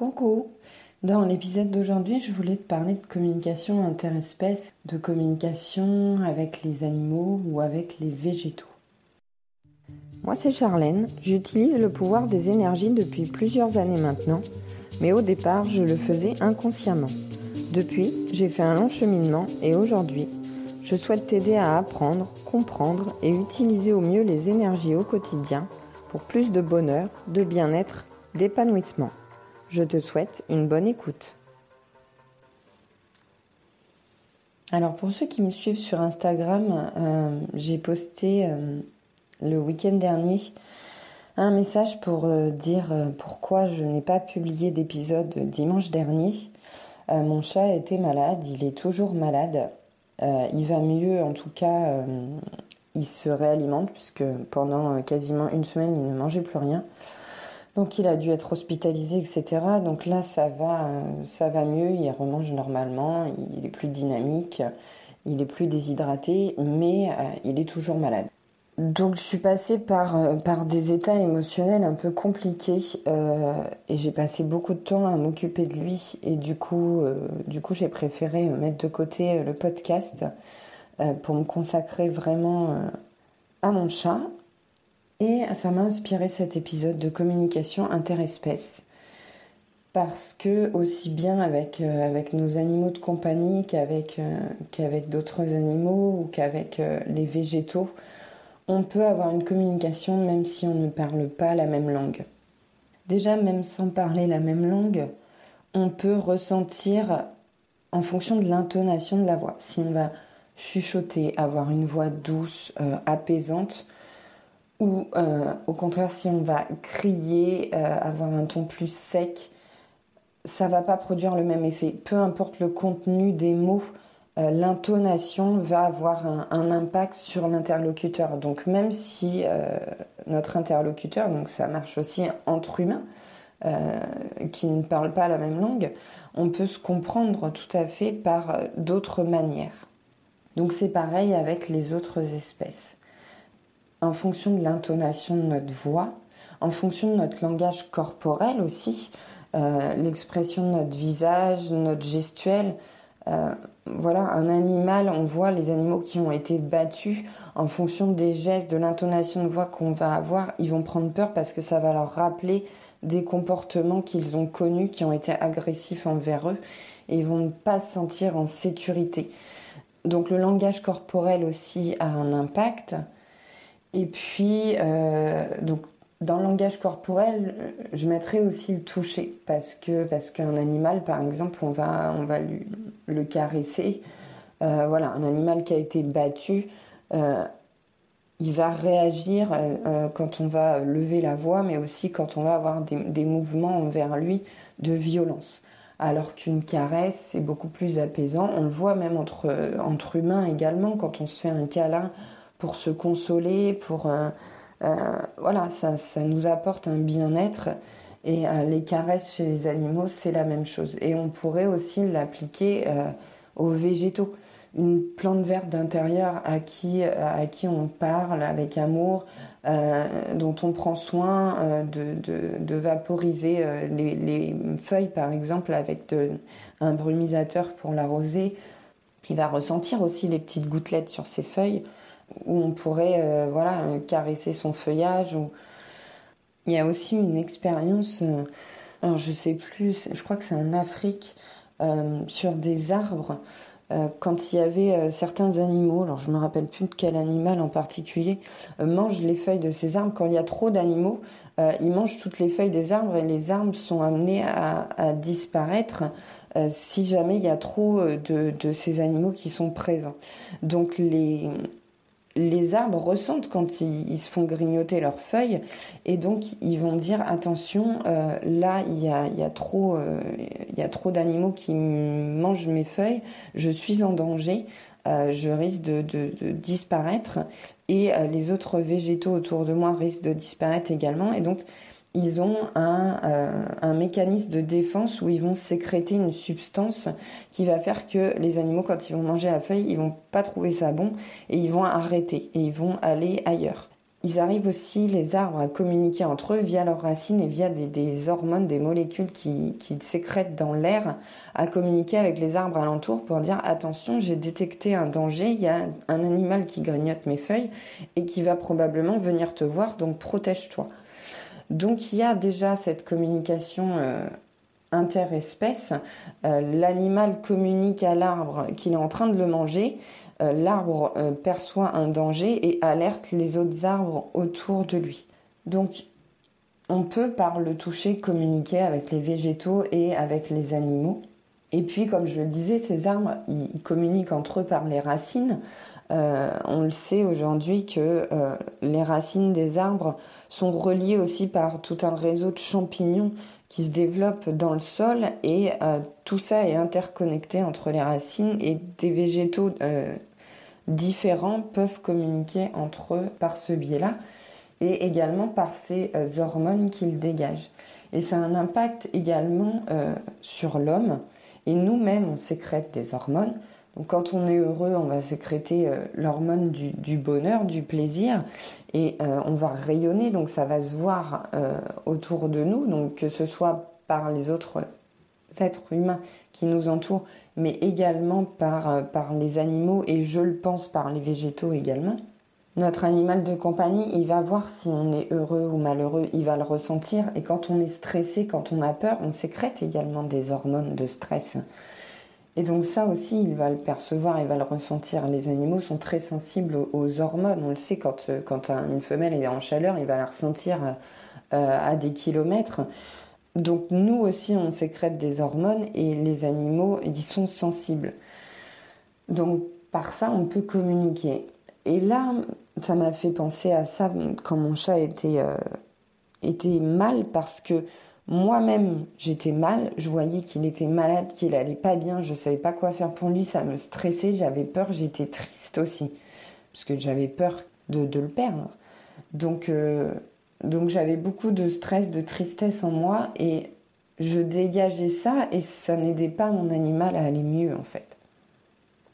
Coucou Dans l'épisode d'aujourd'hui, je voulais te parler de communication interespèce, de communication avec les animaux ou avec les végétaux. Moi, c'est Charlène. J'utilise le pouvoir des énergies depuis plusieurs années maintenant, mais au départ, je le faisais inconsciemment. Depuis, j'ai fait un long cheminement et aujourd'hui, je souhaite t'aider à apprendre, comprendre et utiliser au mieux les énergies au quotidien pour plus de bonheur, de bien-être, d'épanouissement. Je te souhaite une bonne écoute. Alors pour ceux qui me suivent sur Instagram, euh, j'ai posté euh, le week-end dernier un message pour euh, dire pourquoi je n'ai pas publié d'épisode dimanche dernier. mon chat était malade, il est toujours malade. il va mieux en tout cas, il se réalimente puisque pendant quasiment une semaine il ne mangeait plus rien. Donc il a dû être hospitalisé, etc. Donc là, ça va, euh, ça va mieux, il remange normalement, il est plus dynamique, il est plus déshydraté, mais euh, il est toujours malade. Donc je suis passée par, euh, des états émotionnels un peu compliqués et j'ai passé beaucoup de temps à m'occuper de lui. Et du coup j'ai préféré mettre de côté le podcast pour me consacrer vraiment à mon chat et ça m'a inspiré cet épisode de communication interespèce. Parce que aussi bien avec, euh, avec nos animaux de compagnie qu'avec euh, qu'avec d'autres animaux ou qu'avec euh, les végétaux, on peut avoir une communication même si on ne parle pas la même langue. Déjà, même sans parler la même langue, on peut ressentir en fonction de l'intonation de la voix. Si on va chuchoter, avoir une voix douce, apaisante, ou euh, au contraire si on va crier, euh, avoir un ton plus sec, ça va pas produire le même effet. Peu importe le contenu des mots, euh, l'intonation va avoir un, impact sur l'interlocuteur. Donc même si notre interlocuteur, donc ça marche aussi entre humains, qui ne parlent pas la même langue, on peut se comprendre tout à fait par d'autres manières. Donc c'est pareil avec les autres espèces en fonction de l'intonation de notre voix, en fonction de notre langage corporel aussi, euh, l'expression de notre visage, notre gestuelle. Euh, voilà, un animal, on voit les animaux qui ont été battus en fonction des gestes, de l'intonation de voix qu'on va avoir, ils vont prendre peur parce que ça va leur rappeler des comportements qu'ils ont connus, qui ont été agressifs envers eux, et ils vont pas se sentir en sécurité. Donc le langage corporel aussi a un impact. Et puis, euh, donc, dans le langage corporel, je mettrais aussi le toucher parce que parce qu'un animal, par exemple, on va on va le caresser. Euh, voilà, un animal qui a été battu, euh, il va réagir quand on va lever la voix, mais aussi quand on va avoir des, des mouvements envers lui de violence. Alors qu'une caresse, c'est beaucoup plus apaisant. On le voit même entre entre humains également quand on se fait un câlin pour se consoler, pour euh, euh, voilà, ça, ça, nous apporte un bien-être. Et euh, les caresses chez les animaux, c'est la même chose. Et on pourrait aussi l'appliquer aux végétaux. Une plante verte d'intérieur à qui, à qui on parle avec amour, dont on prend soin de, de, vaporiser les, les, feuilles, par exemple, avec un brumisateur pour l'arroser. Il va ressentir aussi les petites gouttelettes sur ses feuilles où on pourrait euh, voilà caresser son feuillage. Il y a aussi une expérience, euh, alors je sais plus, je crois que c'est en Afrique, euh, sur des arbres. quand il y avait certains animaux, alors je me rappelle plus de quel animal en particulier, mange les feuilles de ces arbres. Quand il y a trop d'animaux, ils mangent toutes les feuilles des arbres et les arbres sont amenés à, à disparaître si jamais il y a trop de, de, ces animaux qui sont présents. Donc les, les arbres ressentent quand ils, se font grignoter leurs feuilles et donc ils vont dire attention euh, là il y a, trop euh, il y a trop d'animaux qui mangent mes feuilles je suis en danger euh, je risque de, de, disparaître et les autres végétaux autour de moi risquent de disparaître également et donc ils ont un, euh, un, mécanisme de défense où ils vont sécréter une substance qui va faire que les animaux, quand ils vont manger la feuille, ils vont pas trouver ça bon et ils vont arrêter et ils vont aller ailleurs. ils arrivent aussi, les arbres, à communiquer entre eux via leurs racines et via des, hormones, des molécules qui, qui sécrètent dans l'air, à communiquer avec les arbres alentours pour dire attention, j'ai détecté un danger, il y a un animal qui grignote mes feuilles et qui va probablement venir te voir, donc protège-toi. Donc il y a déjà cette communication euh, interespèce. Euh, l'animal communique à l'arbre qu'il est en train de le manger euh, l'arbre perçoit un danger et alerte les autres arbres autour de lui. Donc on peut par le toucher communiquer avec les végétaux et avec les animaux. Et puis comme je le disais, ces arbres, ils, communiquent entre eux par les racines. Euh, on le sait aujourd'hui que les racines des arbres sont reliées aussi par tout un réseau de champignons qui se développent dans le sol et tout ça est interconnecté entre les racines et des végétaux différents peuvent communiquer entre eux par ce biais-là et également par ces euh, hormones qu'ils dégagent. Et ça a un impact également euh, sur l'homme. Et nous-mêmes, on sécrète des hormones. Donc quand on est heureux, on va sécréter euh, l'hormone du, bonheur, du plaisir, et on va rayonner, donc ça va se voir autour de nous, donc que ce soit par les autres êtres humains qui nous entourent, mais également euh, par les animaux et je le pense par les végétaux également. Notre animal de compagnie, il va voir si on est heureux ou malheureux, il va le ressentir. Et quand on est stressé, quand on a peur, on sécrète également des hormones de stress. Et donc ça aussi, il va le percevoir, il va le ressentir. Les animaux sont très sensibles aux hormones. On le sait, quand, euh, quand une femelle est en chaleur, il va la ressentir euh, à des kilomètres. Donc nous aussi, on sécrète des hormones et les animaux y sont sensibles. Donc par ça, on peut communiquer. Et là, ça m'a fait penser à ça quand mon chat était, euh, était mal parce que moi-même, j'étais mal. Je voyais qu'il était malade, qu'il allait pas bien. Je savais pas quoi faire pour lui. Ça me stressait. J'avais peur. J'étais triste aussi parce que j'avais peur de, le perdre. Donc euh, donc j'avais beaucoup de stress, de tristesse en moi et je dégageais ça et ça n'aidait pas mon animal à aller mieux en fait.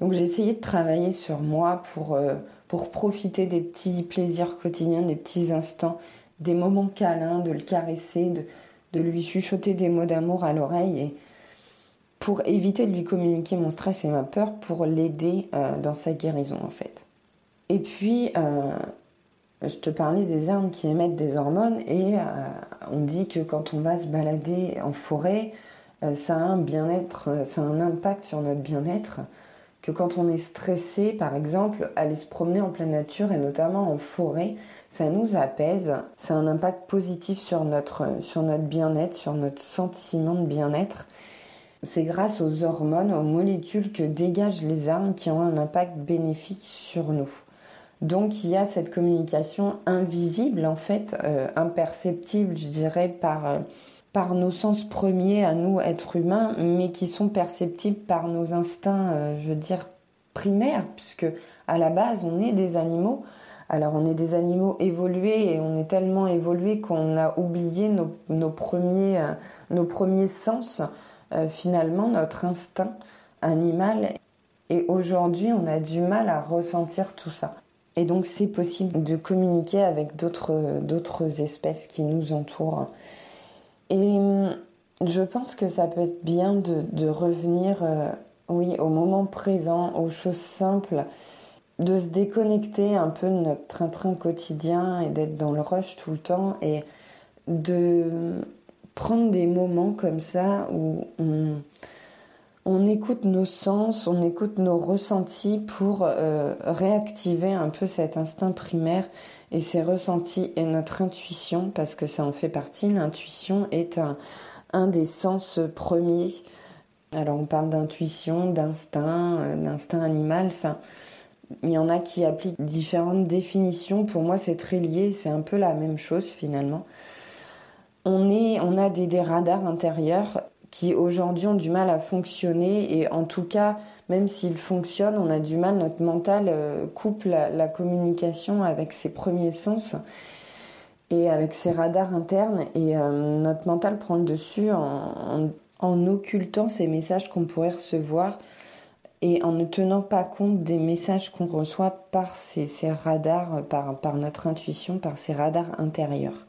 Donc j'ai essayé de travailler sur moi pour, euh, pour profiter des petits plaisirs quotidiens, des petits instants, des moments câlins, de le caresser, de, lui chuchoter des mots d'amour à l'oreille et pour éviter de lui communiquer mon stress et ma peur, pour l'aider euh, dans sa guérison en fait. Et puis, euh, je te parlais des arbres qui émettent des hormones et euh, on dit que quand on va se balader en forêt, ça a un bien-être, ça a un impact sur notre bien-être. Que quand on est stressé, par exemple, aller se promener en pleine nature et notamment en forêt, ça nous apaise. Ça a un impact positif sur notre, sur notre bien-être, sur notre sentiment de bien-être. C'est grâce aux hormones, aux molécules que dégagent les arbres qui ont un impact bénéfique sur nous. Donc il y a cette communication invisible, en fait, euh, imperceptible, je dirais, par, euh, par nos sens premiers à nous, êtres humains, mais qui sont perceptibles par nos instincts, euh, je veux dire, primaires, puisque à la base, on est des animaux. Alors on est des animaux évolués et on est tellement évolués qu'on a oublié nos, premiers, nos premiers sens, finalement, notre instinct animal. Et aujourd'hui, on a du mal à ressentir tout ça. Et donc c'est possible de communiquer avec d'autres espèces qui nous entourent. Et hum, je pense que ça peut être bien de, revenir, euh, oui, au moment présent, aux choses simples, de se déconnecter un peu de notre train-train quotidien et d'être dans le rush tout le temps et de prendre des moments comme ça où on, on écoute nos sens, on écoute nos ressentis pour euh, réactiver un peu cet instinct primaire et ses ressentis et notre intuition, parce que ça en fait partie. L'intuition est un, des sens premiers. Alors on parle d'intuition, d'instinct, euh, d'instinct animal, enfin il y en a qui appliquent différentes définitions. Pour moi c'est très lié, c'est un peu la même chose finalement. On a des radars intérieurs qui aujourd'hui ont du mal à fonctionner et en tout cas même s'ils fonctionnent on a du mal notre mental euh, coupe la, communication avec ses premiers sens et avec ses radars internes et euh, notre mental prend le dessus en, occultant ces messages qu'on pourrait recevoir et en ne tenant pas compte des messages qu'on reçoit par ces, radars, par, par notre intuition, par ces radars intérieurs.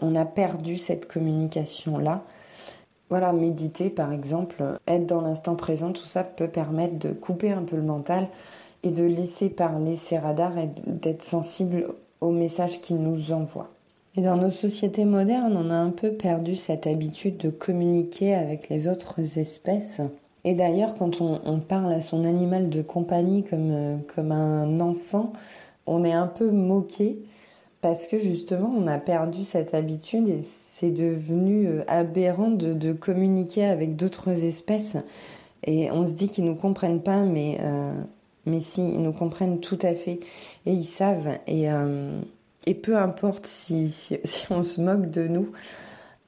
On a perdu cette communication-là. Voilà, méditer par exemple, être dans l'instant présent, tout ça peut permettre de couper un peu le mental et de laisser parler ces radars et d'être sensible aux messages qu'ils nous envoient. Et dans nos sociétés modernes, on a un peu perdu cette habitude de communiquer avec les autres espèces. Et d'ailleurs, quand on, parle à son animal de compagnie comme, euh, comme un enfant, on est un peu moqué parce que justement, on a perdu cette habitude et c'est devenu euh, aberrant de, communiquer avec d'autres espèces. Et on se dit qu'ils nous comprennent pas, mais, euh, mais si, ils nous comprennent tout à fait. Et ils savent. Et, et peu importe si, si, on se moque de nous,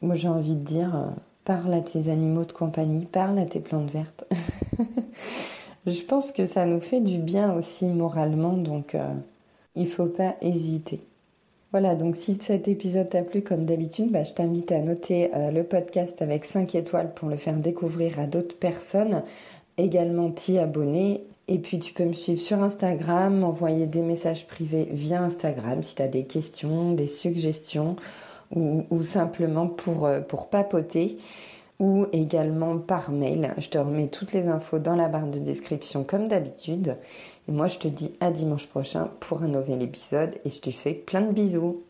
moi j'ai envie de dire, euh, parle à tes animaux de compagnie, parle à tes plantes vertes. Je pense que ça nous fait du bien aussi moralement, donc euh, il faut pas hésiter. Voilà, donc si cet épisode t'a plu comme d'habitude, bah, je t'invite à noter euh, le podcast avec 5 étoiles pour le faire découvrir à d'autres personnes, également t'y abonner et puis tu peux me suivre sur Instagram, m'envoyer des messages privés via Instagram si tu as des questions, des suggestions ou, simplement euh, pour papoter ou également par mail. Je te remets toutes les infos dans la barre de description comme d'habitude. Et moi je te dis à dimanche prochain pour un nouvel épisode et je te fais plein de bisous.